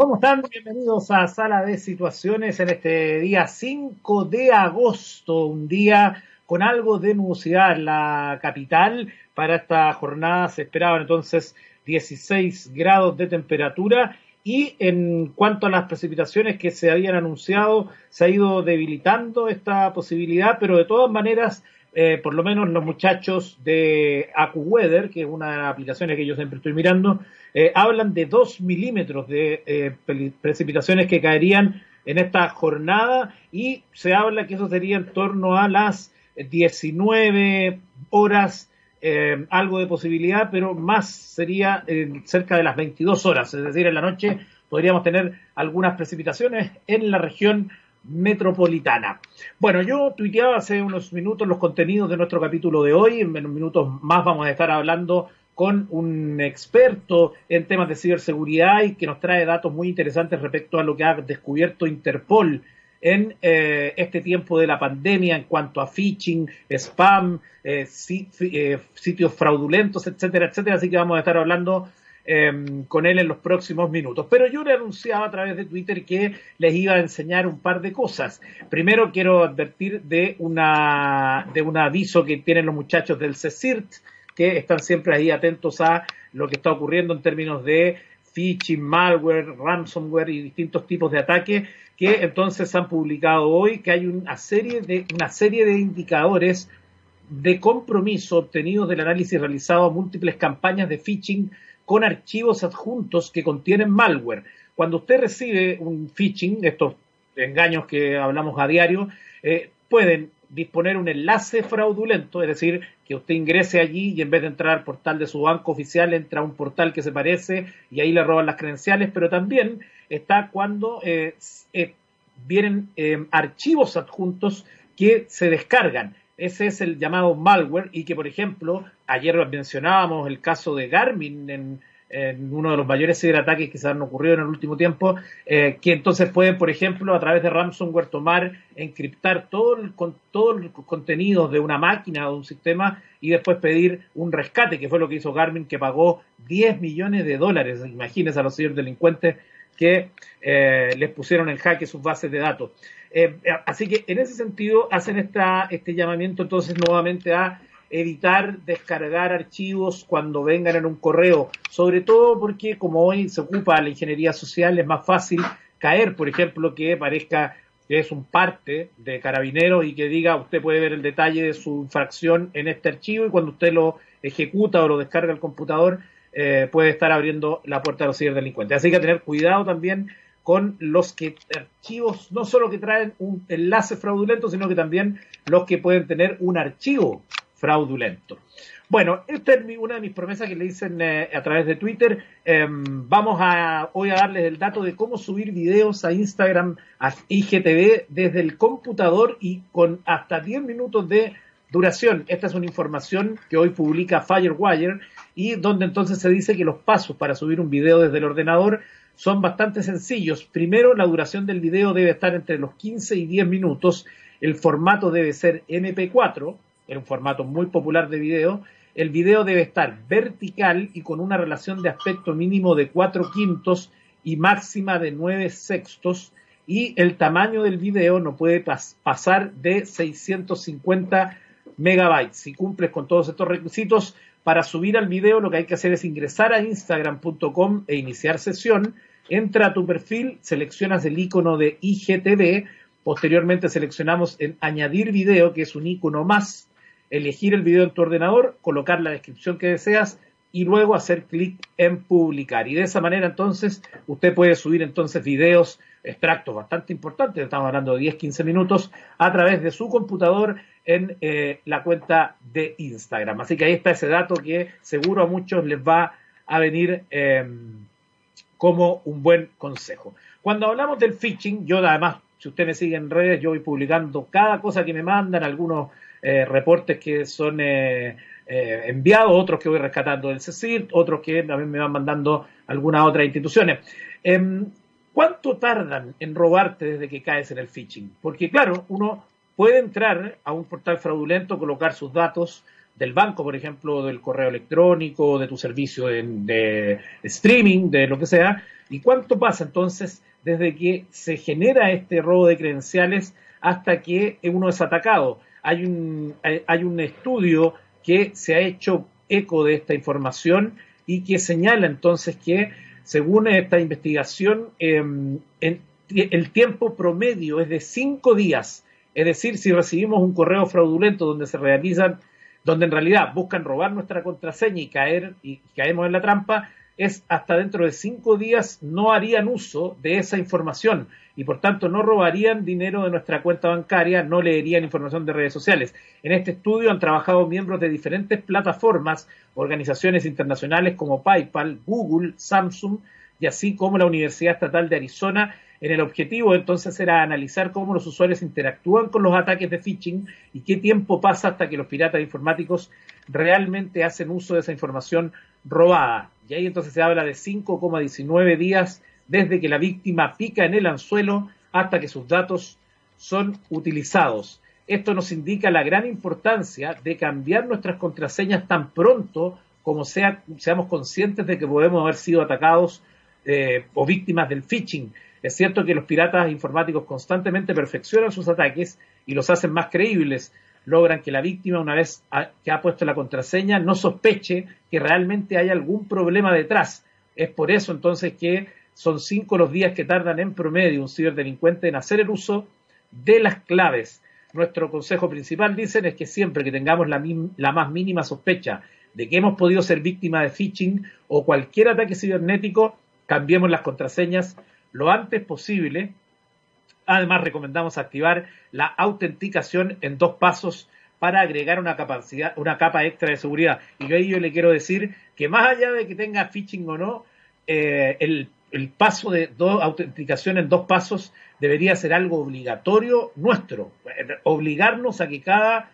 ¿Cómo están? Bienvenidos a Sala de Situaciones en este día 5 de agosto, un día con algo de nubosidad en la capital. Para esta jornada se esperaban entonces 16 grados de temperatura y en cuanto a las precipitaciones que se habían anunciado, se ha ido debilitando esta posibilidad, pero de todas maneras eh, por lo menos los muchachos de AccuWeather, que es una aplicaciones que yo siempre estoy mirando, eh, hablan de 2 milímetros de eh, precipitaciones que caerían en esta jornada y se habla que eso sería en torno a las 19 horas, algo de posibilidad, pero más sería cerca de las 22 horas, es decir, en la noche podríamos tener algunas precipitaciones en la región metropolitana. Bueno, yo tuiteaba hace unos minutos los contenidos de nuestro capítulo de hoy. En unos minutos más vamos a estar hablando con un experto en temas de ciberseguridad y que nos trae datos muy interesantes respecto a lo que ha descubierto Interpol en eh, este tiempo de la pandemia en cuanto a phishing, spam, eh, eh, sitios fraudulentos, etcétera, etcétera. Así que vamos a estar hablando Em, con él en los próximos minutos. Pero yo le anunciaba a través de Twitter que les iba a enseñar un par de cosas. Primero quiero advertir de, una, de un aviso que tienen los muchachos del CECIRT, que están siempre ahí atentos a lo que está ocurriendo en términos de phishing, malware, ransomware y distintos tipos de ataques que entonces han publicado hoy que hay una serie de, una serie de indicadores de compromiso obtenidos del análisis realizado a múltiples campañas de phishing con archivos adjuntos que contienen malware. Cuando usted recibe un phishing, estos engaños que hablamos a diario, eh, pueden disponer un enlace fraudulento, es decir, que usted ingrese allí y en vez de entrar al portal de su banco oficial, entra a un portal que se parece y ahí le roban las credenciales, pero también está cuando eh, eh, vienen archivos adjuntos que se descargan. Ese es el llamado malware y que, por ejemplo, ayer mencionábamos el caso de Garmin en, uno de los mayores ciberataques que se han ocurrido en el último tiempo, eh, que entonces pueden, por ejemplo, a través de ransomware tomar, encriptar todo el, con, todo el contenido de una máquina o de un sistema y después pedir un rescate, que fue lo que hizo Garmin, que pagó 10 millones de dólares, imagínense a los ciberdelincuentes que eh, les pusieron en jaque sus bases de datos. Eh, así que en ese sentido hacen esta, este llamamiento entonces nuevamente a evitar descargar archivos cuando vengan en un correo, sobre todo porque como hoy se ocupa la ingeniería social es más fácil caer, por ejemplo, que parezca que es un parte de carabinero y que diga usted puede ver el detalle de su infracción en este archivo y cuando usted lo ejecuta o lo descarga al computador eh, puede estar abriendo la puerta a los ciberdelincuentes. Así que tener cuidado también con los que archivos, no solo que traen un enlace fraudulento, sino que también los que pueden tener un archivo fraudulento. Bueno, esta es una de mis promesas que le dicen eh, a través de Twitter. Em, vamos a hoy a darles el dato de cómo subir videos a Instagram, a IGTV desde el computador y con hasta 10 minutos de duración. Esta es una información que hoy publica Firewire y donde entonces se dice que los pasos para subir un video desde el ordenador son bastante sencillos. Primero, la duración del video debe estar entre los 15 y 10 minutos. El formato debe ser MP4, es un formato muy popular de video. El video debe estar vertical y con una relación de aspecto mínimo de 4 quintos y máxima de 9 sextos. Y el tamaño del video no puede pasar de 650 megabytes. Si cumples con todos estos requisitos, para subir al video lo que hay que hacer es ingresar a instagram.com e iniciar sesión. Entra a tu perfil, seleccionas el icono de IGTV, posteriormente seleccionamos en añadir video, que es un icono más, elegir el video en tu ordenador, colocar la descripción que deseas y luego hacer clic en publicar. Y de esa manera entonces usted puede subir entonces videos, extractos bastante importantes, estamos hablando de 10-15 minutos, a través de su computador en eh, la cuenta de Instagram. Así que ahí está ese dato que seguro a muchos les va a venir eh, como un buen consejo. Cuando hablamos del phishing, yo además, si usted me sigue en redes, yo voy publicando cada cosa que me mandan, algunos eh, reportes que son eh, enviados, otros que voy rescatando del CECIR, otros que también me van mandando algunas otras instituciones. ¿Cuánto tardan en robarte desde que caes en el phishing? Porque claro, uno puede entrar a un portal fraudulento, colocar sus datos, del banco, por ejemplo, del correo electrónico, de tu servicio de, streaming, de lo que sea. ¿Y cuánto pasa entonces desde que se genera este robo de credenciales hasta que uno es atacado? Hay un, hay un estudio que se ha hecho eco de esta información y que señala entonces que, según esta investigación, em, el tiempo promedio es de cinco días. Es decir, si recibimos un correo fraudulento donde se realizan donde en realidad buscan robar nuestra contraseña y caer y caemos en la trampa, es hasta dentro de cinco días no harían uso de esa información y por tanto no robarían dinero de nuestra cuenta bancaria, no leerían información de redes sociales. En este estudio han trabajado miembros de diferentes plataformas, organizaciones internacionales como PayPal, Google, Samsung y así como la Universidad Estatal de Arizona en el objetivo entonces era analizar cómo los usuarios interactúan con los ataques de phishing y qué tiempo pasa hasta que los piratas informáticos realmente hacen uso de esa información robada. Y ahí entonces se habla de 5,19 días desde que la víctima pica en el anzuelo hasta que sus datos son utilizados. Esto nos indica la gran importancia de cambiar nuestras contraseñas tan pronto como sea, seamos conscientes de que podemos haber sido atacados eh, o víctimas del phishing. Es cierto que los piratas informáticos constantemente perfeccionan sus ataques y los hacen más creíbles. Logran que la víctima, una vez que ha puesto la contraseña, no sospeche que realmente hay algún problema detrás. Es por eso entonces que son cinco los días que tardan en promedio un ciberdelincuente en hacer el uso de las claves. Nuestro consejo principal, dicen, es que siempre que tengamos la, la más mínima sospecha de que hemos podido ser víctima de phishing o cualquier ataque cibernético, cambiemos las contraseñas lo antes posible. Además, recomendamos activar la autenticación en dos pasos para agregar una capacidad, una capa extra de seguridad. Y yo yo le quiero decir que más allá de que tenga phishing o no, eh, el, paso de autenticación en dos pasos debería ser algo obligatorio nuestro. Obligarnos a que cada,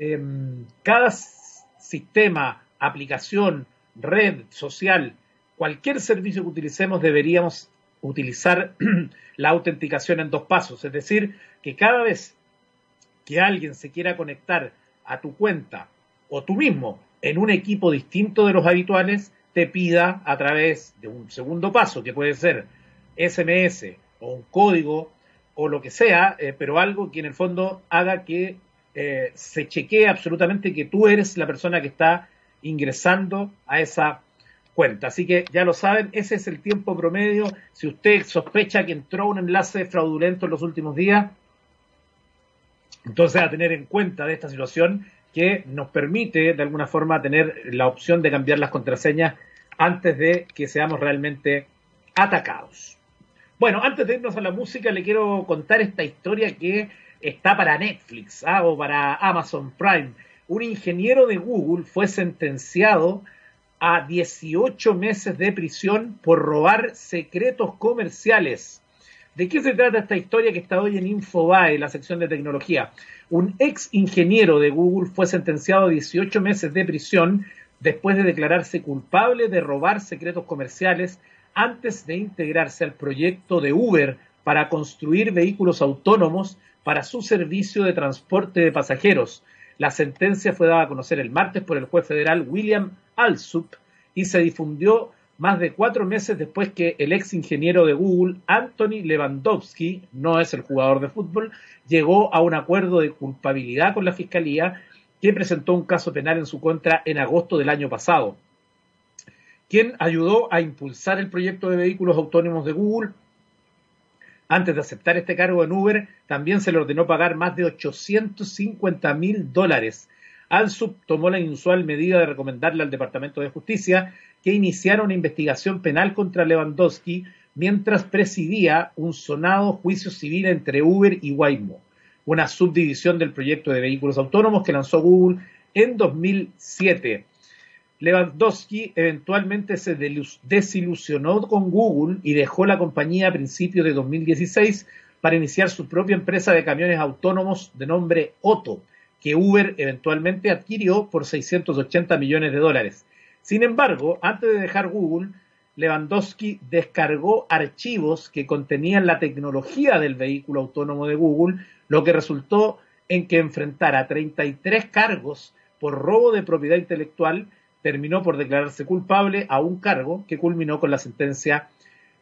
em, cada sistema, aplicación, red social, cualquier servicio que utilicemos deberíamos utilizar la autenticación en dos pasos, es decir, que cada vez que alguien se quiera conectar a tu cuenta o tú mismo en un equipo distinto de los habituales, te pida a través de un segundo paso, que puede ser SMS o un código o lo que sea, eh, pero algo que en el fondo haga que eh, se chequee absolutamente que tú eres la persona que está ingresando a esa cuenta. Así que ya lo saben, ese es el tiempo promedio. Si usted sospecha que entró un enlace fraudulento en los últimos días, entonces a tener en cuenta de esta situación que nos permite de alguna forma tener la opción de cambiar las contraseñas antes de que seamos realmente atacados. Bueno, antes de irnos a la música, le quiero contar esta historia que está para Netflix ¿ah? o para Amazon Prime. Un ingeniero de Google fue sentenciado a 18 meses de prisión por robar secretos comerciales. ¿De qué se trata esta historia que está hoy en Infobae, la sección de tecnología? Un ex ingeniero de Google fue sentenciado a 18 meses de prisión después de declararse culpable de robar secretos comerciales antes de integrarse al proyecto de Uber para construir vehículos autónomos para su servicio de transporte de pasajeros. La sentencia fue dada a conocer el martes por el juez federal William Alsup y se difundió más de cuatro meses después que el ex ingeniero de Google, Anthony Lewandowski, no es el jugador de fútbol, llegó a un acuerdo de culpabilidad con la fiscalía que presentó un caso penal en su contra en agosto del año pasado. Quien ayudó a impulsar el proyecto de vehículos autónomos de Google antes de aceptar este cargo en Uber, también se le ordenó pagar más de 850 mil dólares. Alsup tomó la inusual medida de recomendarle al Departamento de Justicia que iniciara una investigación penal contra Lewandowski mientras presidía un sonado juicio civil entre Uber y Waymo, una subdivisión del proyecto de vehículos autónomos que lanzó Google en 2007. Lewandowski eventualmente se desilusionó con Google y dejó la compañía a principios de 2016 para iniciar su propia empresa de camiones autónomos de nombre Otto, que Uber eventualmente adquirió por 680 millones de dólares. Sin embargo, antes de dejar Google, Lewandowski descargó archivos que contenían la tecnología del vehículo autónomo de Google, lo que resultó en que enfrentara 33 cargos por robo de propiedad intelectual, terminó por declararse culpable a un cargo que culminó con la sentencia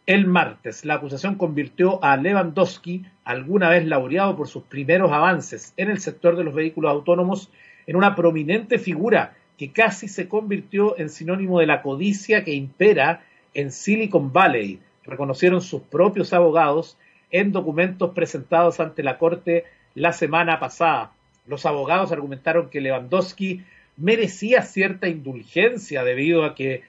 el martes. La acusación convirtió a Lewandowski, alguna vez laureado por sus primeros avances en el sector de los vehículos autónomos, en una prominente figura que casi se convirtió en sinónimo de la codicia que impera en Silicon Valley, reconocieron sus propios abogados en documentos presentados ante la Corte la semana pasada. Los abogados argumentaron que Lewandowski merecía cierta indulgencia debido a que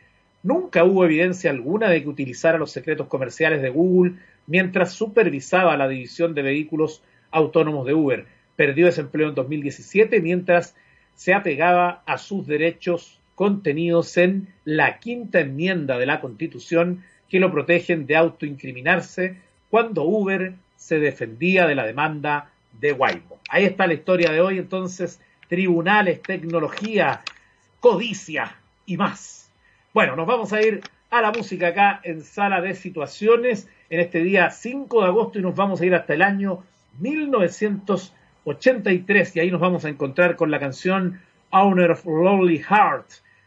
nunca hubo evidencia alguna de que utilizara los secretos comerciales de Google mientras supervisaba la división de vehículos autónomos de Uber. Perdió ese empleo en 2017 mientras se apegaba a sus derechos contenidos en la quinta enmienda de la Constitución que lo protegen de autoincriminarse cuando Uber se defendía de la demanda de Waymo. Ahí está la historia de hoy, entonces, tribunales, tecnología, codicia y más. Bueno, nos vamos a ir a la música acá en Sala de Situaciones. En este día 5 de agosto y nos vamos a ir hasta el año 1983 y ahí nos vamos a encontrar con la canción Owner of Lonely Heart,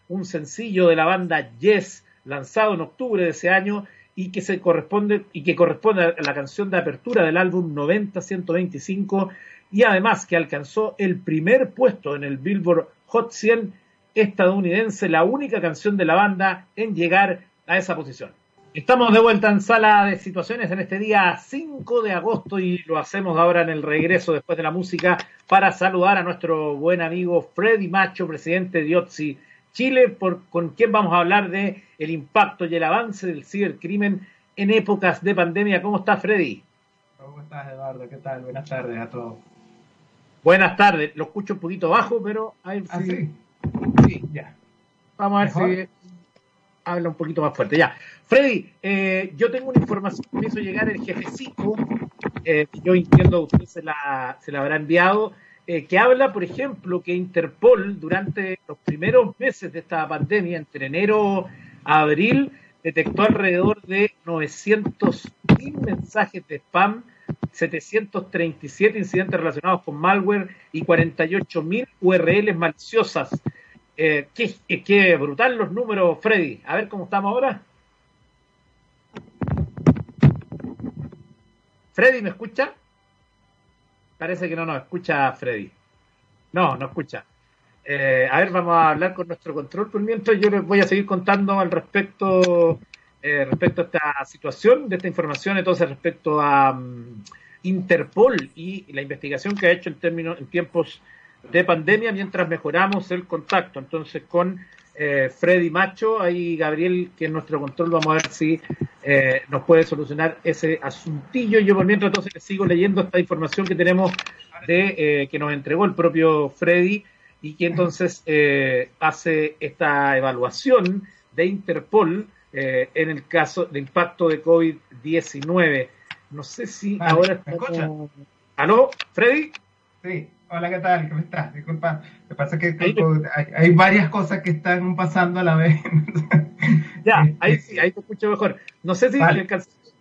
un sencillo de la banda Yes lanzado en octubre de ese año y que se corresponde y que corresponde a la canción de apertura del álbum 90-125 y además que alcanzó el primer puesto en el Billboard Hot 100 estadounidense, la única canción de la banda en llegar a esa posición. Estamos de vuelta en sala de situaciones en este día 5 de agosto y lo hacemos ahora en el regreso después de la música para saludar a nuestro buen amigo Freddy Macho, presidente de OTSI Chile, por, con quien vamos a hablar de el impacto y el avance del cibercrimen en épocas de pandemia. ¿Cómo estás, Freddy? ¿Cómo estás, Eduardo? ¿Qué tal? Buenas tardes a todos. Buenas tardes. Lo escucho un poquito bajo, pero ahí ¿Ah, sí. Ya. Vamos a ver si habla un poquito más fuerte. Ya. Freddy, eh, yo tengo una información que me hizo llegar el jefecito, eh, yo entiendo que usted se la, se la habrá enviado, eh, que habla, por ejemplo, que Interpol durante los primeros meses de esta pandemia, entre enero a abril, detectó alrededor de 900.000 mensajes de spam, 737 incidentes relacionados con malware y 48.000 URLs maliciosas. Eh, qué, qué brutal los números, Freddy. A ver cómo estamos ahora. Freddy, ¿me escucha? Parece que no nos escucha Freddy. No, no escucha. Eh, a ver, vamos a hablar con nuestro control por mientras. Yo les voy a seguir contando al respecto, eh, respecto a esta situación, de esta información, entonces respecto a mm, Interpol y la investigación que ha hecho en términos, en tiempos de pandemia, mientras mejoramos el contacto. Entonces, con eh, Freddy Macho, ahí Gabriel, que es nuestro control, vamos a ver si eh, nos puede solucionar ese asuntillo. Yo por mientras entonces sigo leyendo esta información que tenemos de eh, que nos entregó el propio Freddy y que entonces hace esta evaluación de Interpol en el caso de impacto de COVID-19. No sé si ahora estamos... ¿Aló, Freddy? Sí. Hola, ¿qué tal? ¿Cómo estás? Disculpa, me pasa que hay, varias cosas que están pasando a la vez. ya, ahí este, sí, ahí te escucho mejor. No sé si alcanzaste,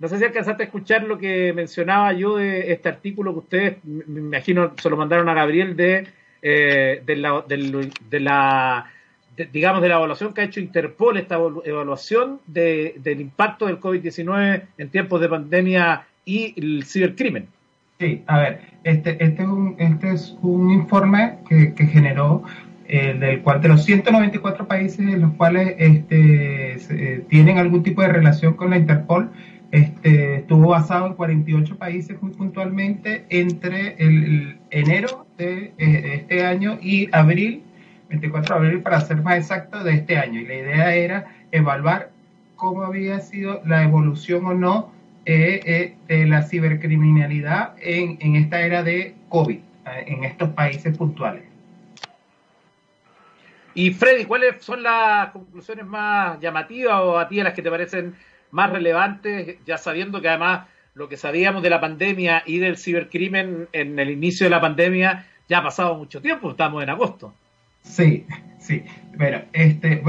no sé si alcanzaste a escuchar lo que mencionaba yo de este artículo que ustedes, me imagino, se lo mandaron a Gabriel de, eh, de la, de, la digamos, de la evaluación que ha hecho Interpol, esta evaluación de, del impacto del COVID-19 en tiempos de pandemia y el cibercrimen. Sí, a ver, este, este, es, un, este es un informe que, que generó, eh, del cual de los 194 países en los cuales este, tienen algún tipo de relación con la Interpol, este, estuvo basado en 48 países muy puntualmente entre el, enero de, eh, de, este año y abril, 24 de abril para ser más exacto, de este año. Y la idea era evaluar cómo había sido la evolución o no eh, eh, de la cibercriminalidad en, en esta era de COVID, eh, en estos países puntuales. Y Freddy, ¿cuáles son las conclusiones más llamativas o a ti las que te parecen más relevantes, ya sabiendo que además lo que sabíamos de la pandemia y del cibercrimen en el inicio de la pandemia ya ha pasado mucho tiempo, estamos en agosto. Sí, sí. Bueno, este,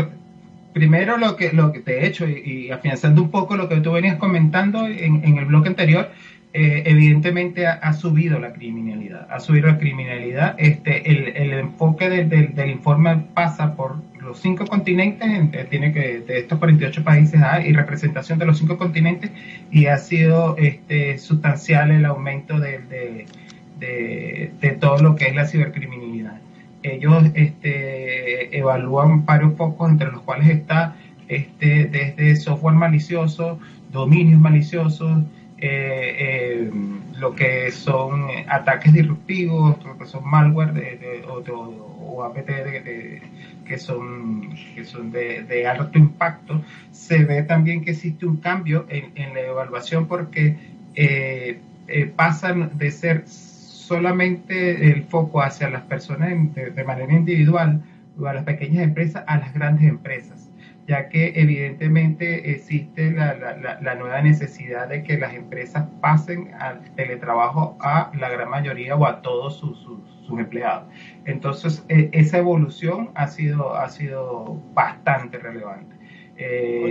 primero lo que, lo que te he hecho y, afianzando un poco lo que tú venías comentando en, el bloque anterior, eh, evidentemente ha, subido la criminalidad, ha subido la criminalidad. Este, el, enfoque del informe pasa por los cinco continentes, eh, tiene que de estos 48 países hay representación de los cinco continentes y ha sido este, sustancial el aumento de, de, todo lo que es la cibercriminalidad. Ellos este, evalúan varios focos entre los cuales está este, desde software malicioso, dominios maliciosos, eh, eh, lo que son ataques disruptivos, lo que son malware de, o, APT que son, que son de, alto impacto, se ve también que existe un cambio en, la evaluación porque eh, pasan de ser solamente el foco hacia las personas de manera individual o a las pequeñas empresas a las grandes empresas ya que evidentemente existe la, nueva necesidad de que las empresas pasen al teletrabajo a la gran mayoría o a todos sus, empleados. Entonces, e, esa evolución ha sido, ha sido bastante relevante. Eh,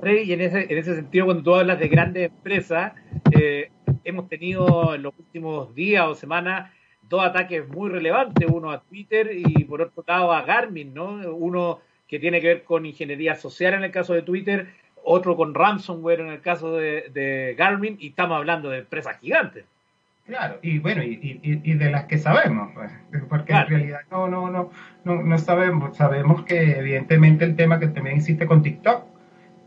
Oye, y en ese, en ese sentido, cuando tú hablas de grandes empresas, eh, hemos tenido en los últimos días o semanas dos ataques muy relevantes, uno a Twitter y por otro lado a Garmin, ¿no? Uno que tiene que ver con ingeniería social en el caso de Twitter, otro con ransomware en el caso de, Garmin, y estamos hablando de empresas gigantes. Claro, y bueno, y, de las que sabemos, pues, porque en realidad no, no, no, no, no sabemos, sabemos que evidentemente el tema que también existe con TikTok,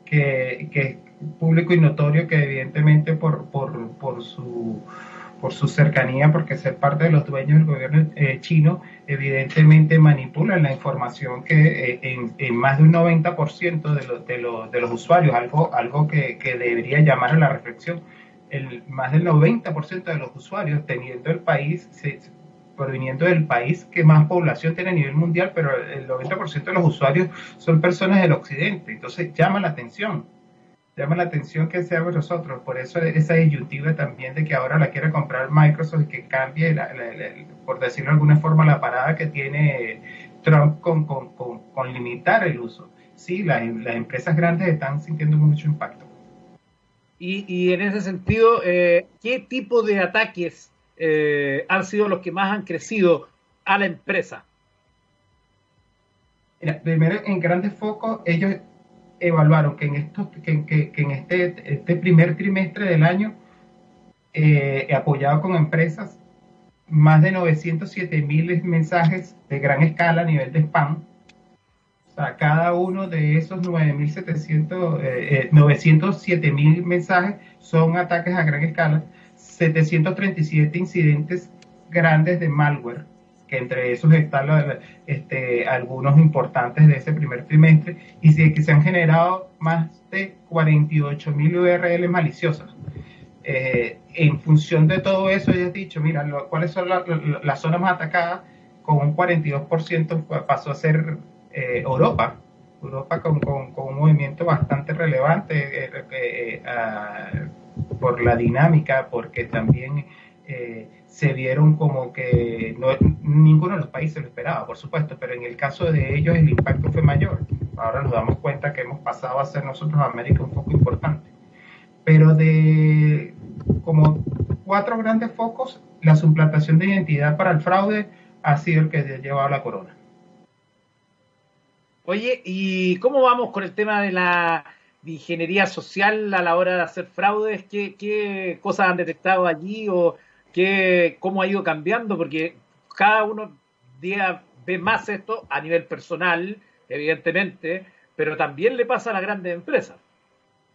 que, que es público y notorio que evidentemente por, por, por su por su cercanía, porque ser parte de los dueños del gobierno eh, chino, evidentemente manipulan la información que eh, en, más de un 90% de, de, de, los usuarios, algo, algo que, debería llamar a la reflexión, el, más del 90% de los usuarios teniendo el país, proviniendo del país que más población tiene a nivel mundial, pero el 90% de los usuarios son personas del occidente, entonces llama la atención llama la atención que seamos nosotros. Por eso esa disyuntiva también de que ahora la quiera comprar Microsoft y que cambie, por decirlo de alguna forma, la parada que tiene Trump con, con, limitar el uso. Sí, las empresas grandes están sintiendo mucho impacto. Y, y en ese sentido, eh, ¿qué tipo de ataques eh, han sido los que más han crecido a la empresa? primero, en grandes focos, ellos evaluaron que en, estos, que, que, en este, este, primer trimestre del año, eh, apoyado con empresas, más de 907 mil mensajes de gran escala a nivel de spam. O sea, cada uno de esos 9.700, eh, 907 eh, mil mensajes son ataques a gran escala, 737 incidentes grandes de malware que entre esos están este, algunos importantes de ese primer trimestre, y sí, que se han generado más de 48 mil URL maliciosas. Eh, en función de todo eso, ya he dicho, mira, cuáles son las zonas más atacadas, con un 42% pasó a ser eh, Europa, Europa con, un movimiento bastante relevante eh, por la dinámica, porque también se vieron como que no, ninguno de los países lo esperaba, por supuesto, pero en el caso de ellos el impacto fue mayor. Ahora nos damos cuenta que hemos pasado a ser nosotros América un poco importante. Pero de como cuatro grandes focos, la suplantación de identidad para el fraude ha sido el que ha la corona. Oye, ¿y cómo vamos con el tema de la ingeniería social a la hora de hacer fraudes? ¿Qué, qué cosas han detectado allí o que, cómo ha ido cambiando, porque cada uno día ve más esto a nivel personal, evidentemente, pero también le pasa a las grandes empresas.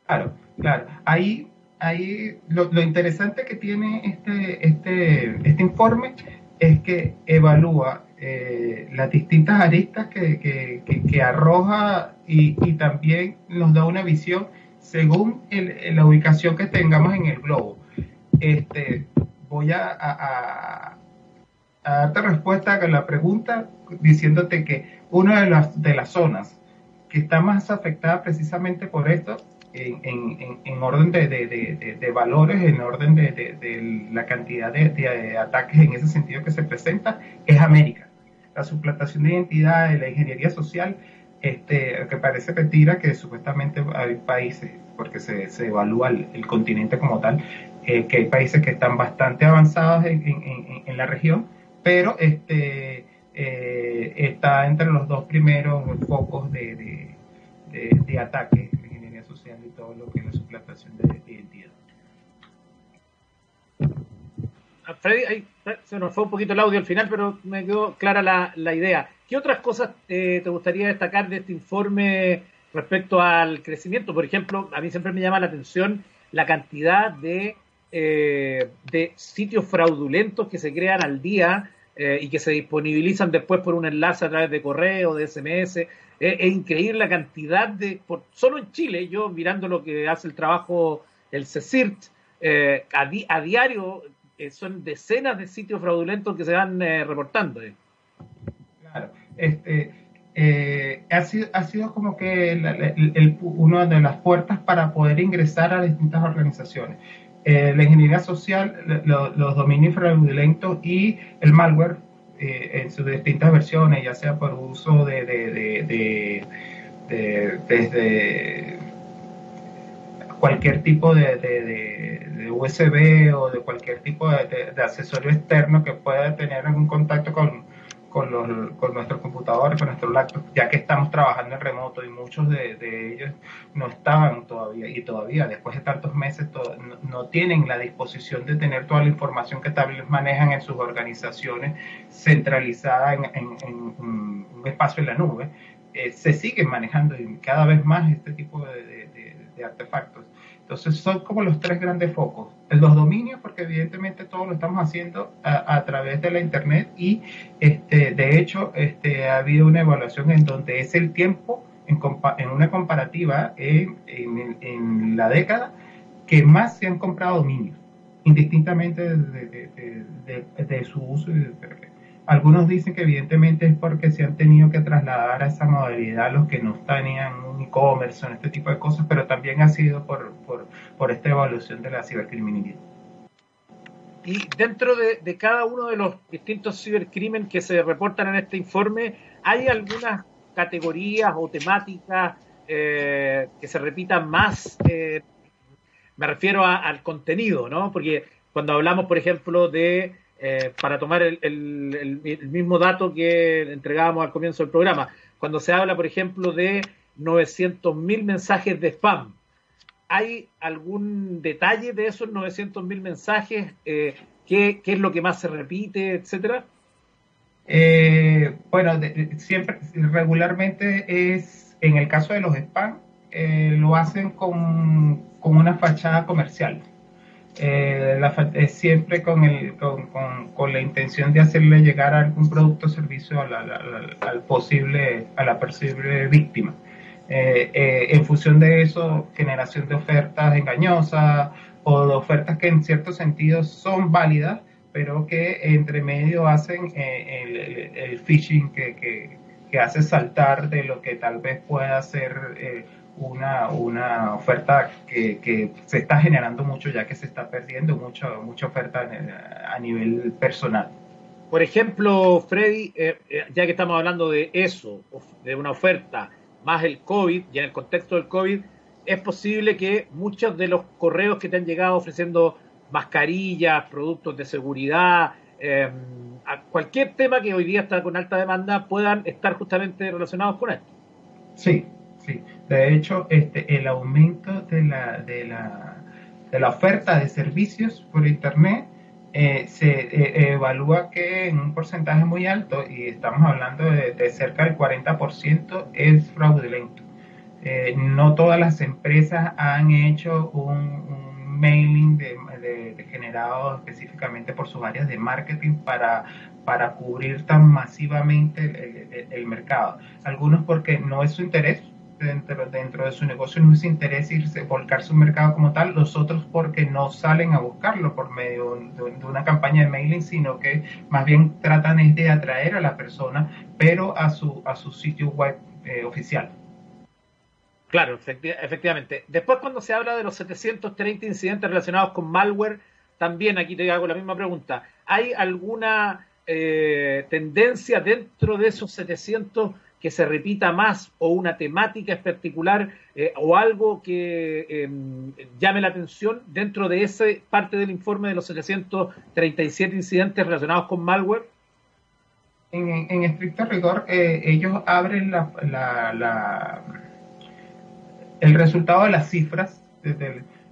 Claro, claro. Ahí, ahí lo, interesante que tiene este, este, este informe es que evalúa eh, las distintas aristas que, que, arroja y, y, también nos da una visión según la ubicación que tengamos en el globo. Este, voy a, darte respuesta a la pregunta diciéndote que una de las, de las zonas que está más afectada precisamente por esto, en, orden de, valores, en orden de, la cantidad de, ataques en ese sentido que se presenta, es América. La suplantación de identidad, de la ingeniería social, este, que parece mentira que supuestamente hay países, porque se, evalúa el, continente como tal, que hay países que están bastante avanzados en, la región, pero este, está entre los dos primeros focos de, de, ataque, la ingeniería social y todo lo que es la suplantación de identidad. Freddy, se nos fue un poquito el audio al final, pero me quedó clara la, idea. ¿Qué otras cosas te gustaría destacar de este informe respecto al crecimiento? Por ejemplo, a mí siempre me llama la atención la cantidad de, eh, de sitios fraudulentos que se crean al día eh, y que se disponibilizan después por un enlace a través de correo, de SMS. es increíble la cantidad de, por, solo en Chile, yo mirando lo que hace el trabajo el CECIRT, eh, a, diario eh, son decenas de sitios fraudulentos que se van eh, reportando. Eh. Claro, este, ha, sido, ha sido como que el, una de las puertas para poder ingresar a distintas organizaciones. La ingeniería social, los dominios fraudulentos y el malware en sus distintas versiones, ya sea por uso de, de, de desde cualquier tipo de, USB o de cualquier tipo de, accesorio externo que pueda tener algún contacto con, con, los, con nuestros computadores, con nuestros laptops, ya que estamos trabajando en remoto y muchos de, ellos no estaban todavía y todavía después de tantos meses no, tienen la disposición de tener toda la información que tal vez manejan en sus organizaciones centralizada en, un espacio en la nube. Eh, se siguen manejando cada vez más este tipo de artefactos. Entonces son como los tres grandes focos. Los dominios, porque evidentemente todo lo estamos haciendo a, través de la Internet y este, de hecho este, ha habido una evaluación en donde es el tiempo, en, en una comparativa en, la década, que más se han comprado dominios, indistintamente de, de, de su uso de, algunos dicen que evidentemente es porque se han tenido que trasladar a esa modalidad los que no tenían un e-commerce o este tipo de cosas, pero también ha sido por, por, esta evolución de la cibercriminalidad. Y dentro de, cada uno de los distintos cibercrímenes que se reportan en este informe, ¿hay algunas categorías o temáticas eh, que se repitan más? Eh, me refiero al contenido, ¿no? Porque cuando hablamos, por ejemplo, de eh, para tomar el, mismo dato que entregábamos al comienzo del programa. Cuando se habla, por ejemplo, de 900.000 mensajes de spam, ¿hay algún detalle de esos 900.000 mensajes? Eh, ¿qué, es lo que más se repite, etcétera? Eh, bueno, siempre, regularmente es, en el caso de los spam, lo hacen con, con una fachada comercial eh, la, siempre con, el, con, con, la intención de hacerle llegar algún producto o servicio a la, al posible, a la posible víctima. Eh, eh, en función de eso, generación de ofertas engañosas o de ofertas que en ciertos sentidos son válidas, pero que entre medio hacen el, el, phishing que, que, que, hace saltar de lo que tal vez pueda ser una, una oferta que, que, se está generando mucho ya que se está perdiendo mucha, mucha oferta a nivel personal. Por ejemplo, Freddy, eh, eh, ya que estamos hablando de eso, de una oferta más el COVID, y en el contexto del COVID, es posible que muchos de los correos que te han llegado ofreciendo mascarillas, productos de seguridad, eh, cualquier tema que hoy día está con alta demanda, puedan estar justamente relacionados con esto. Sí, Sí, de hecho, este, el aumento de la, de la, de la oferta de servicios por Internet eh, se eh, evalúa que en un porcentaje muy alto, y estamos hablando de, cerca del 40%, es fraudulento. Eh, no todas las empresas han hecho un, mailing de, generado específicamente por sus áreas de marketing para, para cubrir tan masivamente el mercado. Algunos porque no es su interés, dentro, dentro de su negocio no es interés irse, volcar su mercado como tal, los otros porque no salen a buscarlo por medio de, una campaña de mailing, sino que más bien tratan es de atraer a la persona, pero a su, a su sitio web eh, oficial. Claro, efectivamente. Después cuando se habla de los 730 incidentes relacionados con malware, también aquí te hago la misma pregunta. ¿Hay alguna eh, tendencia dentro de esos 700 que se repita más o una temática en particular eh, o algo que em, llame la atención dentro de esa parte del informe de los 737 incidentes relacionados con malware? En, estricto rigor, eh, ellos abren la, el resultado de las cifras,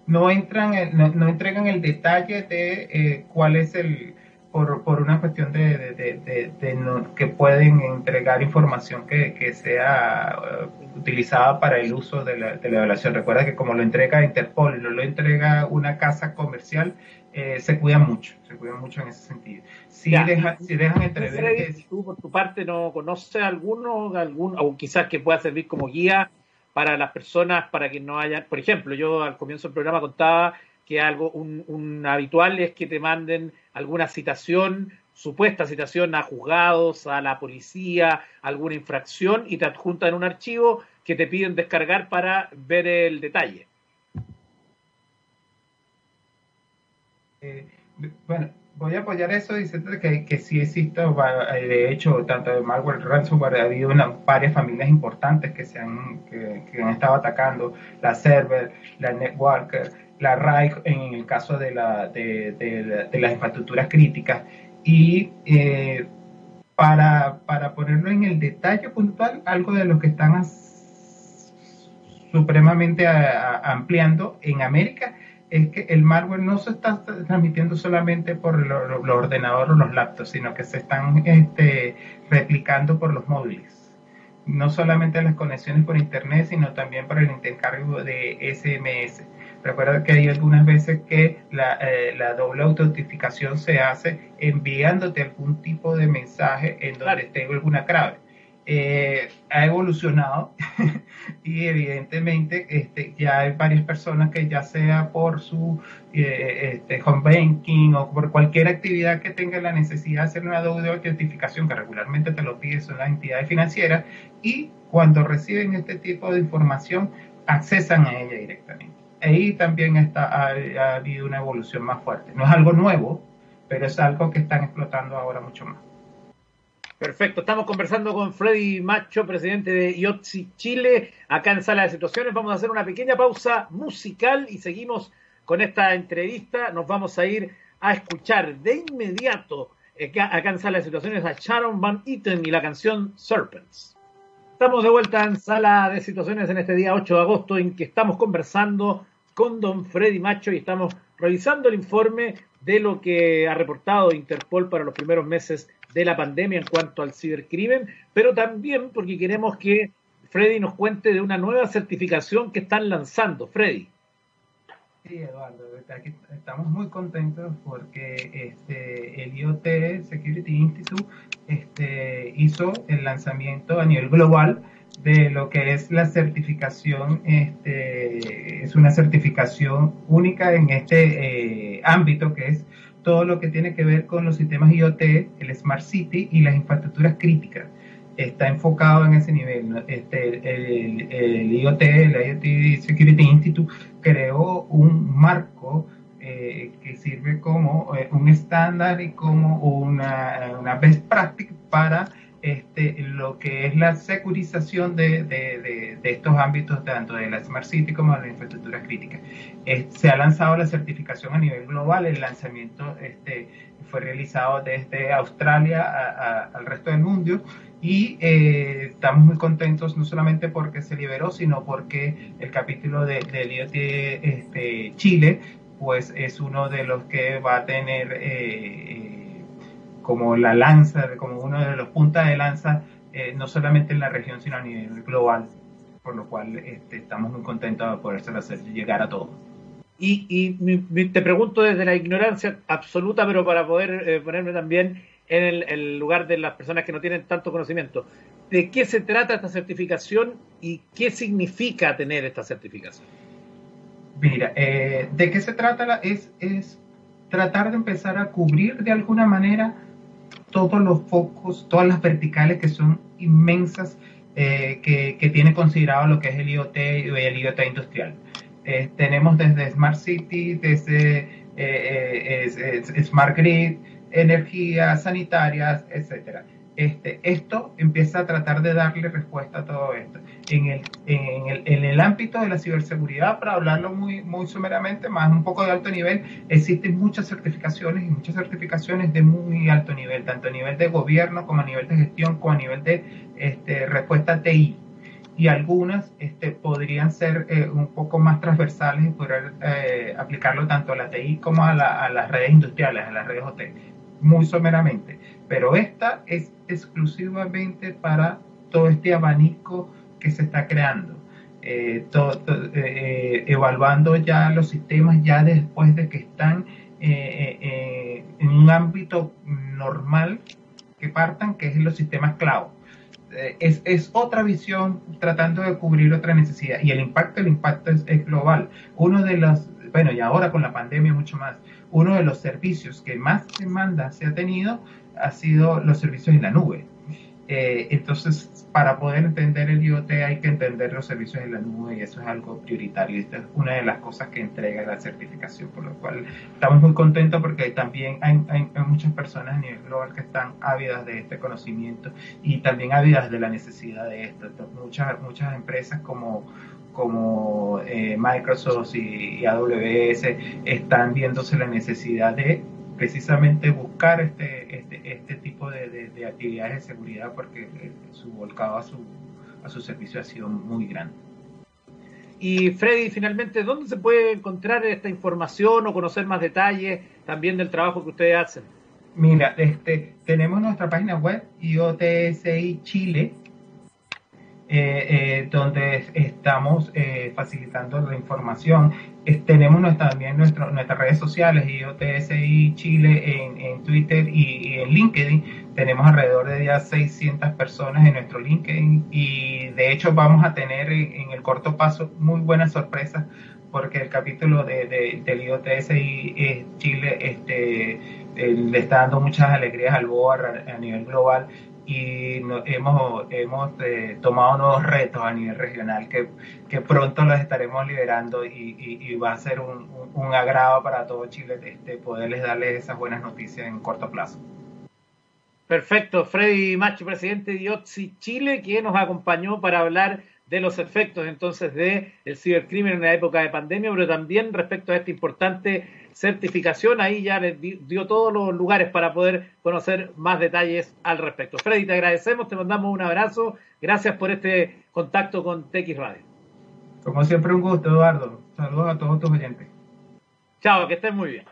no, entran, no, entregan el detalle de eh, cuál es el, por, por una cuestión de, de, de, que pueden entregar información que, que sea uh, utilizada para el uso de la, evaluación. Recuerda que como lo entrega Interpol y no lo entrega una casa comercial, eh, se cuidan mucho, se cuidan mucho en ese sentido. Si, deja, si dejan entrever que... ¿Tú por tu parte no conoces alguno, algún, o quizás que pueda servir como guía para las personas, para que no haya... Por ejemplo, yo al comienzo del programa contaba que algo, un, un habitual es que te manden alguna citación, supuesta citación a juzgados, a la policía, alguna infracción y te adjuntan un archivo que te piden descargar para ver el detalle. Eh, bueno, voy a apoyar eso diciendo que, que sí existe, eh, de hecho, tanto de malware ransomware ha habido varias familias importantes que, se han, que, que han estado atacando, la server, la networker, la RAI en el caso de, la, de, las infraestructuras críticas. Y eh, para, para, ponerlo en el detalle puntual, algo de lo que están supremamente ampliando en América es que el malware no se está transmitiendo solamente por los ordenadores o los laptops, sino que se están este, replicando por los móviles. No solamente las conexiones por internet, sino también por el intercambio de SMS. Recuerda que hay algunas veces que la, eh, la, doble autentificación se hace enviándote algún tipo de mensaje en donde esté alguna clave. Eh, ha evolucionado y evidentemente este, ya hay varias personas que ya sea por su eh, este, home banking o por cualquier actividad que tenga la necesidad de hacer una doble autentificación que regularmente te lo piden son las entidades financieras y cuando reciben este tipo de información accesan a ella directamente ahí también está, ha, habido una evolución más fuerte. No es algo nuevo, pero es algo que están explotando ahora mucho más. Perfecto, estamos conversando con Freddy Macho, presidente de IOTSI Chile, acá en Sala de Situaciones. Vamos a hacer una pequeña pausa musical y seguimos con esta entrevista. Nos vamos a ir a escuchar de inmediato acá en Sala de Situaciones a Sharon Van Eaton y la canción Serpents. Estamos de vuelta en Sala de Situaciones en este día 8 de agosto en que estamos conversando con don Freddy Macho y estamos revisando el informe de lo que ha reportado Interpol para los primeros meses de la pandemia en cuanto al cibercrimen, pero también porque queremos que Freddy nos cuente de una nueva certificación que están lanzando. Freddy. Sí, Eduardo, estamos muy contentos porque este, el IoT Security Institute este, hizo el lanzamiento a nivel global de lo que es la certificación, este, es una certificación única en este eh, ámbito que es todo lo que tiene que ver con los sistemas IoT, el Smart City y las infraestructuras críticas. Está enfocado en ese nivel. Este, el, IoT, el IoT Security Institute, creó un marco eh, que sirve como eh, un estándar y como una, una best practice para este, lo que es la securización de, de, de, estos ámbitos, tanto de la Smart City como de la infraestructura crítica. se ha lanzado la certificación a nivel global, el lanzamiento este, fue realizado desde Australia al resto del mundo y eh, estamos muy contentos no solamente porque se liberó, sino porque el capítulo de, del IoT este, Chile pues es uno de los que va a tener... Eh, como la lanza, como uno de los puntas de lanza, eh, no solamente en la región, sino a nivel global, por lo cual este, estamos muy contentos de poder hacer llegar a todos. Y, te pregunto desde la ignorancia absoluta, pero para poder eh, ponerme también en el, lugar de las personas que no tienen tanto conocimiento, ¿de qué se trata esta certificación y qué significa tener esta certificación? Mira, eh, ¿de qué se trata? Es, es tratar de empezar a cubrir de alguna manera todos los focos, todas las verticales que son inmensas eh, que, tiene considerado lo que es el IoT y el IoT industrial. Eh, tenemos desde Smart City, desde eh, Smart Grid, energía, sanitarias, etcétera. Este, esto empieza a tratar de darle respuesta a todo esto. En el, en el, en el ámbito de la ciberseguridad, para hablarlo muy, muy sumeramente, más un poco de alto nivel, existen muchas certificaciones y muchas certificaciones de muy alto nivel, tanto a nivel de gobierno como a nivel de gestión, como a nivel de este, respuesta TI. Y algunas este, podrían ser eh, un poco más transversales y poder eh, aplicarlo tanto a la TI como a, a las redes industriales, a las redes OT, muy someramente pero esta es exclusivamente para todo este abanico que se está creando. Eh, eh, evaluando ya los sistemas ya después de que están eh, en un ámbito normal que partan, que es los sistemas cloud. Es, es, otra visión tratando de cubrir otra necesidad y el impacto, el impacto es, es global. Uno de los, bueno, y ahora con la pandemia mucho más, uno de los servicios que más demanda se ha tenido ha sido los servicios en la nube. Eh, entonces, para poder entender el IoT hay que entender los servicios en la nube y eso es algo prioritario. Esta es una de las cosas que entrega la certificación, por lo cual estamos muy contentos porque también hay, hay, muchas personas a nivel global que están ávidas de este conocimiento y también ávidas de la necesidad de esto. muchas, muchas empresas como como eh, Microsoft y, y AWS están viéndose la necesidad de precisamente buscar este, este, este tipo de, de, actividades de seguridad porque eh, su volcado a su, a su servicio ha sido muy grande. Y Freddy, finalmente, ¿dónde se puede encontrar esta información o conocer más detalles también del trabajo que ustedes hacen? Mira, este, tenemos nuestra página web IOTSI Chile, eh, eh, donde estamos eh, facilitando la información. tenemos también nuestras redes sociales, IOTSI Chile en, en Twitter y, en LinkedIn. Tenemos alrededor de ya 600 personas en nuestro LinkedIn y de hecho vamos a tener en, el corto paso muy buenas sorpresas porque el capítulo de, de, del IOTSI Chile este, le está dando muchas alegrías al BOA a nivel global y hemos, hemos eh, tomado nuevos retos a nivel regional que, que pronto los estaremos liberando y, y, va a ser un, un, agrado para todo Chile este, poderles darles esas buenas noticias en corto plazo. Perfecto, Freddy Macho, presidente de IOTSI Chile, quien nos acompañó para hablar de los efectos entonces de el cibercrimen en la época de pandemia, pero también respecto a este importante certificación, ahí ya les dio todos los lugares para poder conocer más detalles al respecto. Freddy, te agradecemos, te mandamos un abrazo, gracias por este contacto con TX Radio. Como siempre, un gusto, Eduardo. Saludos a todos tus oyentes. Chao, que estén muy bien.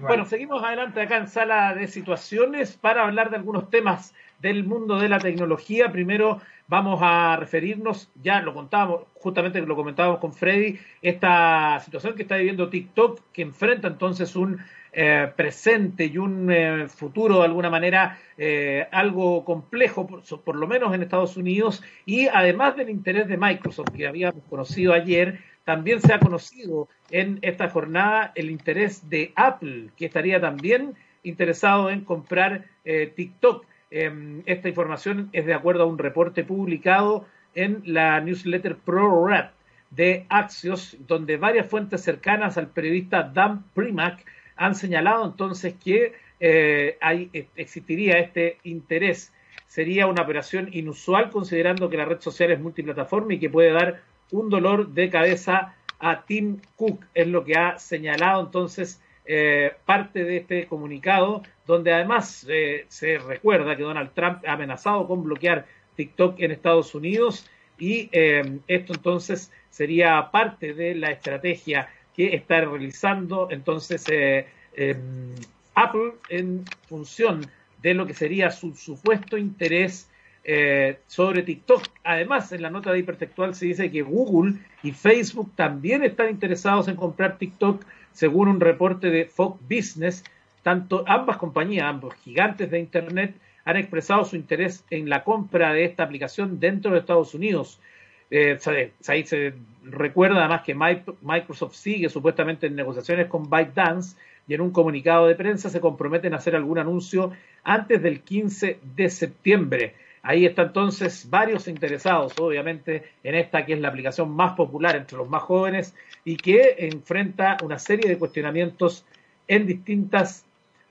Bueno, seguimos adelante acá en sala de situaciones para hablar de algunos temas del mundo de la tecnología. Primero vamos a referirnos, ya lo contábamos, justamente lo comentábamos con Freddy, esta situación que está viviendo TikTok, que enfrenta entonces un eh, presente y un eh, futuro de alguna manera eh, algo complejo, por, por, lo menos en Estados Unidos, y además del interés de Microsoft que habíamos conocido ayer, también se ha conocido en esta jornada el interés de Apple, que estaría también interesado en comprar TikTok. Em, esta información es de acuerdo a un reporte publicado en la newsletter ProRat de Axios, donde varias fuentes cercanas al periodista Dan Primack han señalado entonces que eh, hay, eh, existiría este interés. Sería una operación inusual considerando que la red social es multiplataforma y que puede dar un dolor de cabeza a Tim Cook, es lo que ha señalado entonces eh, parte de este comunicado, donde además eh, se recuerda que Donald Trump ha amenazado con bloquear TikTok en Estados Unidos y eh, esto entonces sería parte de la estrategia que está realizando entonces em, Apple en función de lo que sería su supuesto interés sobre TikTok. Además, en la nota de hipertextual se dice que Google y Facebook también están interesados en comprar TikTok según un reporte de Fox Business, tanto ambas compañías, ambos gigantes de Internet, han expresado su interés en la compra de esta aplicación dentro de Estados Unidos. Eh, ahí se recuerda además que Microsoft sigue supuestamente en negociaciones con ByteDance y en un comunicado de prensa se comprometen a hacer algún anuncio antes del 15 de septiembre. Ahí está entonces varios interesados, obviamente, en esta que es la aplicación más popular entre los más jóvenes y que enfrenta una serie de cuestionamientos en distintas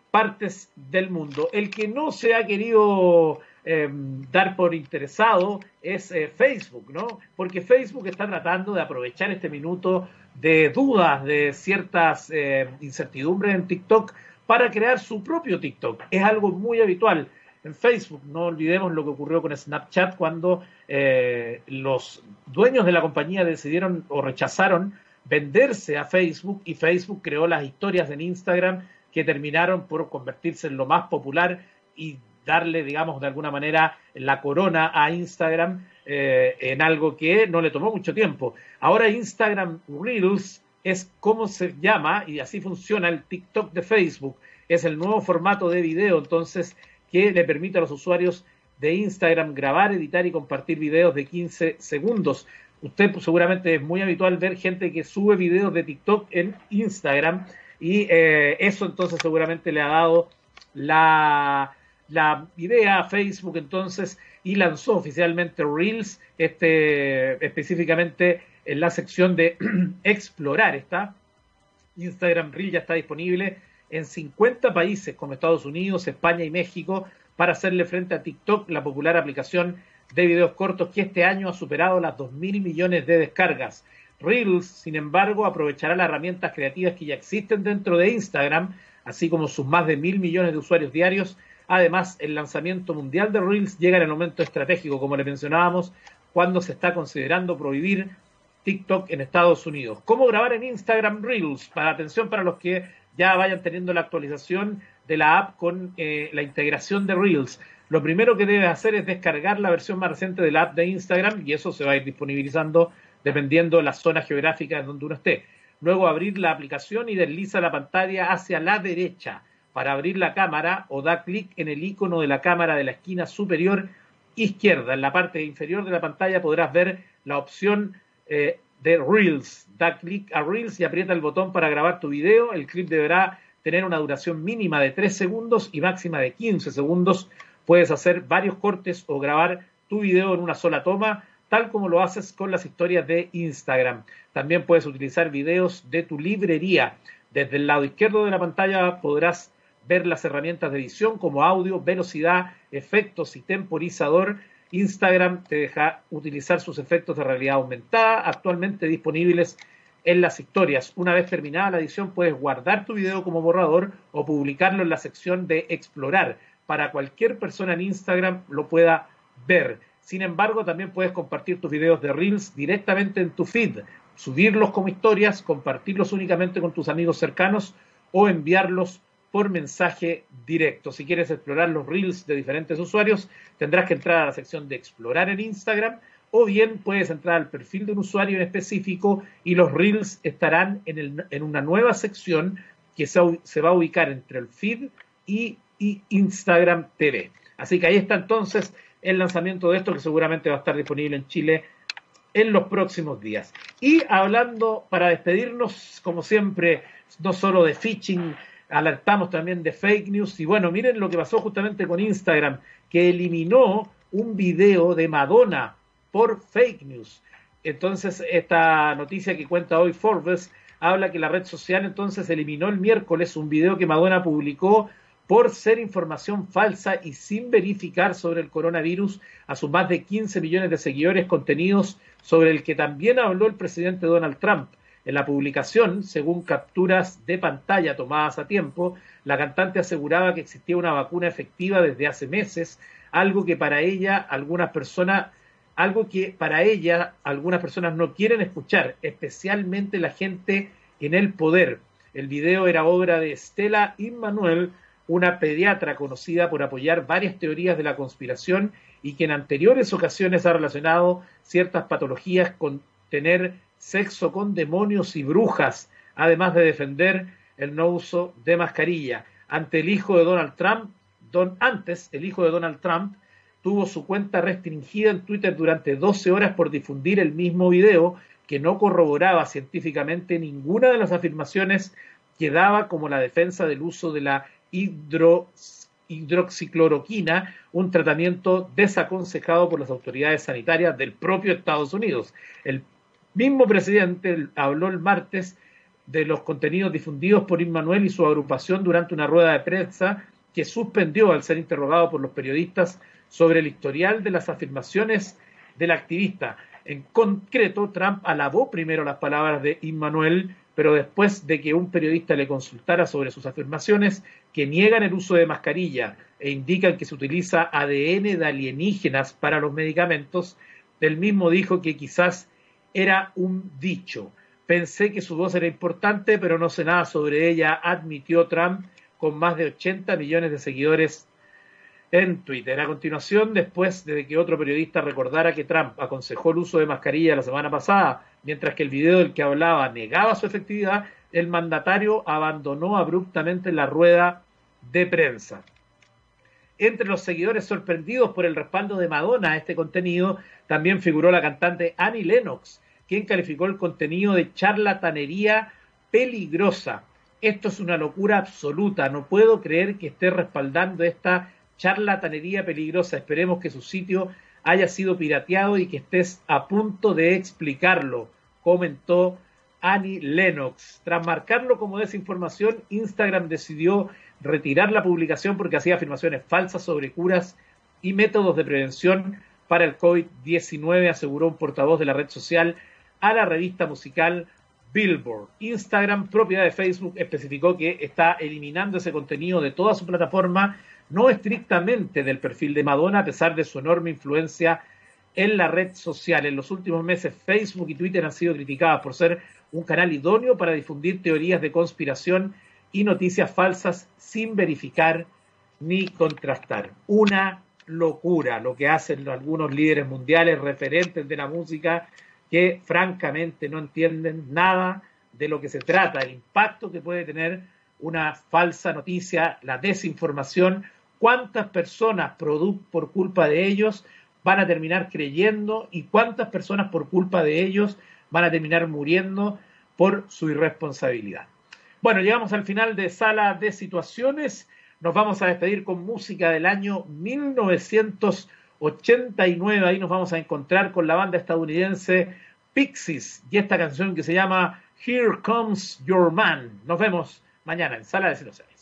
partes del mundo. El que no se ha querido em, dar por interesado es eh, Facebook, ¿no? Porque Facebook está tratando de aprovechar este minuto de dudas, de ciertas eh, incertidumbres en TikTok para crear su propio TikTok. Es algo muy habitual en Facebook. No olvidemos lo que ocurrió con Snapchat cuando eh, los dueños de la compañía decidieron o rechazaron venderse a Facebook y Facebook creó las historias en Instagram que terminaron por convertirse en lo más popular y darle, digamos, de alguna manera la corona a Instagram eh, en algo que no le tomó mucho tiempo. Ahora Instagram Reels es como se llama y así funciona el TikTok de Facebook. Es el nuevo formato de video, entonces, que le permite a los usuarios de Instagram grabar, editar y compartir videos de 15 segundos. Usted pues, seguramente es muy habitual ver gente que sube videos de TikTok en Instagram y eh, eso entonces seguramente le ha dado la, idea a Facebook entonces y lanzó oficialmente Reels, este, específicamente en la sección de explorar está. Instagram Reels ya está disponible en 50 países como Estados Unidos, España y México para hacerle frente a TikTok, la popular aplicación de videos cortos que este año ha superado las 2.000 millones de descargas. Reels, sin embargo, aprovechará las herramientas creativas que ya existen dentro de Instagram, así como sus más de mil millones de usuarios diarios, Además, el lanzamiento mundial de Reels llega en el momento estratégico, como le mencionábamos, cuando se está considerando prohibir TikTok en Estados Unidos. ¿Cómo grabar en Instagram Reels? Para atención para los que ya vayan teniendo la actualización de la app con eh, la integración de Reels. Lo primero que debes hacer es descargar la versión más reciente de la app de Instagram y eso se va a ir disponibilizando dependiendo de la zona geográfica en donde uno esté. Luego abrir la aplicación y desliza la pantalla hacia la derecha para abrir la cámara o da clic en el icono de la cámara de la esquina superior izquierda. En la parte inferior de la pantalla podrás ver la opción eh, de Reels. Da clic a Reels y aprieta el botón para grabar tu video. El clip deberá tener una duración mínima de 3 segundos y máxima de 15 segundos. Puedes hacer varios cortes o grabar tu video en una sola toma, tal como lo haces con las historias de Instagram. También puedes utilizar videos de tu librería. Desde el lado izquierdo de la pantalla podrás ver las herramientas de edición como audio, velocidad, efectos y temporizador. Instagram te deja utilizar sus efectos de realidad aumentada, actualmente disponibles en las historias. Una vez terminada la edición, puedes guardar tu video como borrador o publicarlo en la sección de explorar para cualquier persona en Instagram lo pueda ver. Sin embargo, también puedes compartir tus videos de Reels directamente en tu feed, subirlos como historias, compartirlos únicamente con tus amigos cercanos o enviarlos por mensaje directo. Si quieres explorar los reels de diferentes usuarios, tendrás que entrar a la sección de explorar en Instagram o bien puedes entrar al perfil de un usuario en específico y los reels estarán en, una nueva sección que se, va a ubicar entre el feed y, y Instagram TV. Así que ahí está entonces el lanzamiento de esto que seguramente va a estar disponible en Chile en los próximos días. Y hablando para despedirnos, como siempre, no solo de phishing, alertamos también de fake news. Y bueno, miren lo que pasó justamente con Instagram, que eliminó un video de Madonna por fake news. Entonces, esta noticia que cuenta hoy Forbes habla que la red social entonces eliminó el miércoles un video que Madonna publicó por ser información falsa y sin verificar sobre el coronavirus a sus más de 15 millones de seguidores contenidos sobre el que también habló el presidente Donald Trump. En la publicación, según capturas de pantalla tomadas a tiempo, la cantante aseguraba que existía una vacuna efectiva desde hace meses, algo que para ella algunas personas algo que para ella algunas personas no quieren escuchar, especialmente la gente en el poder. El video era obra de Estela Immanuel, una pediatra conocida por apoyar varias teorías de la conspiración y que en anteriores ocasiones ha relacionado ciertas patologías con tener sexo con demonios y brujas, además de defender el no uso de mascarilla. Ante el hijo de Donald Trump, don, antes el hijo de Donald Trump tuvo su cuenta restringida en Twitter durante 12 horas por difundir el mismo video que no corroboraba científicamente ninguna de las afirmaciones que daba como la defensa del uso de la hidroxicloroquina, un tratamiento desaconsejado por las autoridades sanitarias del propio Estados Unidos. El mismo presidente habló el martes de los contenidos difundidos por Immanuel y su agrupación durante una rueda de prensa que suspendió al ser interrogado por los periodistas sobre el historial de las afirmaciones del activista. En concreto, Trump alabó primero las palabras de Immanuel, pero después de que un periodista le consultara sobre sus afirmaciones, que niegan el uso de mascarilla e indican que se utiliza ADN de alienígenas para los medicamentos, él mismo dijo que quizás era un dicho. Pensé que su voz era importante, pero no sé nada sobre ella, admitió Trump con más de 80 millones de seguidores en Twitter. A continuación, después de que otro periodista recordara que Trump aconsejó el uso de mascarilla la semana pasada, mientras que el video del que hablaba negaba su efectividad, el mandatario abandonó abruptamente la rueda de prensa. Entre los seguidores sorprendidos por el respaldo de Madonna a este contenido, también figuró la cantante Annie Lennox, quien calificó el contenido de charlatanería peligrosa. Esto es una locura absoluta. No puedo creer que esté respaldando esta charlatanería peligrosa. Esperemos que su sitio haya sido pirateado y que estés a punto de explicarlo, comentó Annie Lennox. Tras marcarlo como desinformación, Instagram decidió retirar la publicación porque hacía afirmaciones falsas sobre curas y métodos de prevención para el COVID-19, aseguró un portavoz de la red social a la revista musical Billboard. Instagram, propiedad de Facebook, especificó que está eliminando ese contenido de toda su plataforma, no estrictamente del perfil de Madonna, a pesar de su enorme influencia en la red social. En los últimos meses, Facebook y Twitter han sido criticadas por ser un canal idóneo para difundir teorías de conspiración y noticias falsas sin verificar ni contrastar. Una locura lo que hacen algunos líderes mundiales referentes de la música que francamente no entienden nada de lo que se trata, el impacto que puede tener una falsa noticia, la desinformación, cuántas personas por culpa de ellos van a terminar creyendo y cuántas personas por culpa de ellos van a terminar muriendo por su irresponsabilidad. Bueno, llegamos al final de Sala de Situaciones. Nos vamos a despedir con música del año 1989. Ahí nos vamos a encontrar con la banda estadounidense Pixies y esta canción que se llama Here Comes Your Man. Nos vemos mañana en Sala de Situaciones.